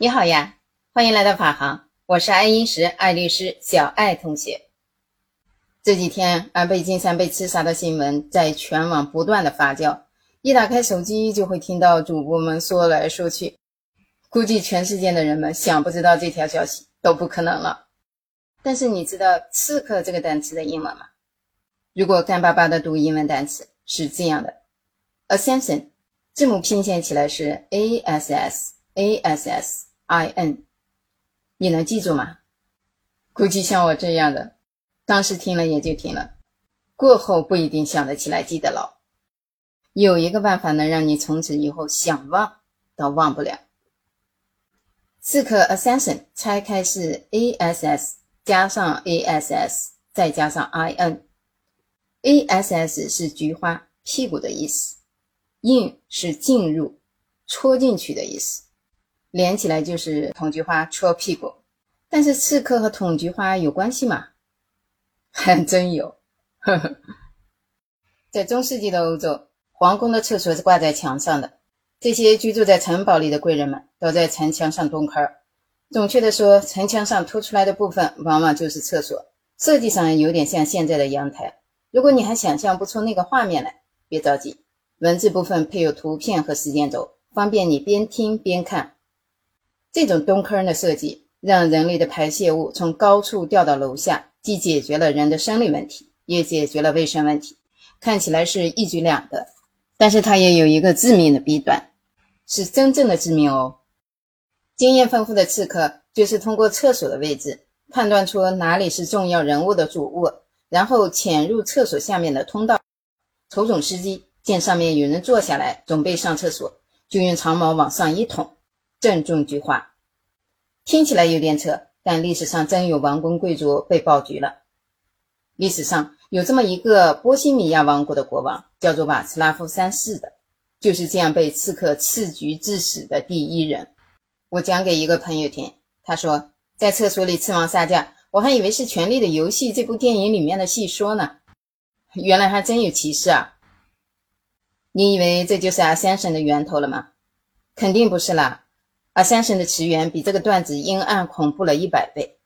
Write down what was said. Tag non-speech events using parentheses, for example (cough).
你好呀，欢迎来到法航，我是爱因石爱律师小爱同学。这几天，安倍晋三被刺杀的新闻在全网不断的发酵，一打开手机就会听到主播们说来说去，估计全世界的人们想不知道这条消息都不可能了。但是你知道“刺客”这个单词的英文吗？如果干巴巴的读英文单词是这样的：assassin，字母拼写起来是 a s s a s s i n，你能记住吗？估计像我这样的。当时听了也就听了，过后不一定想得起来记得牢。有一个办法能让你从此以后想忘都忘不了。刺客 assassin 拆开是 a s s 加上 a s s 再加上 i n，a s s 是菊花屁股的意思，in 是进入戳进去的意思，连起来就是捅菊花戳屁股。但是刺客和捅菊花有关系吗？还 (laughs) 真有，呵呵。在中世纪的欧洲，皇宫的厕所是挂在墙上的。这些居住在城堡里的贵人们都在城墙上蹲坑。准确的说，城墙上凸出来的部分往往就是厕所，设计上有点像现在的阳台。如果你还想象不出那个画面来，别着急，文字部分配有图片和时间轴，方便你边听边看。这种蹲坑的设计，让人类的排泄物从高处掉到楼下。既解决了人的生理问题，也解决了卫生问题，看起来是一举两得。但是它也有一个致命的弊端，是真正的致命哦。经验丰富的刺客就是通过厕所的位置判断出哪里是重要人物的主卧，然后潜入厕所下面的通道，瞅准时机，见上面有人坐下来准备上厕所，就用长矛往上一捅，郑重句话。听起来有点扯。但历史上真有王公贵族被爆菊了。历史上有这么一个波西米亚王国的国王，叫做瓦茨拉夫三世的，就是这样被刺客刺菊致死的第一人。我讲给一个朋友听，他说在厕所里刺王杀驾，我还以为是《权力的游戏》这部电影里面的戏说呢，原来还真有其事啊！你以为这就是阿三神的源头了吗？肯定不是啦。而三神的起源比这个段子阴暗恐怖了一百倍。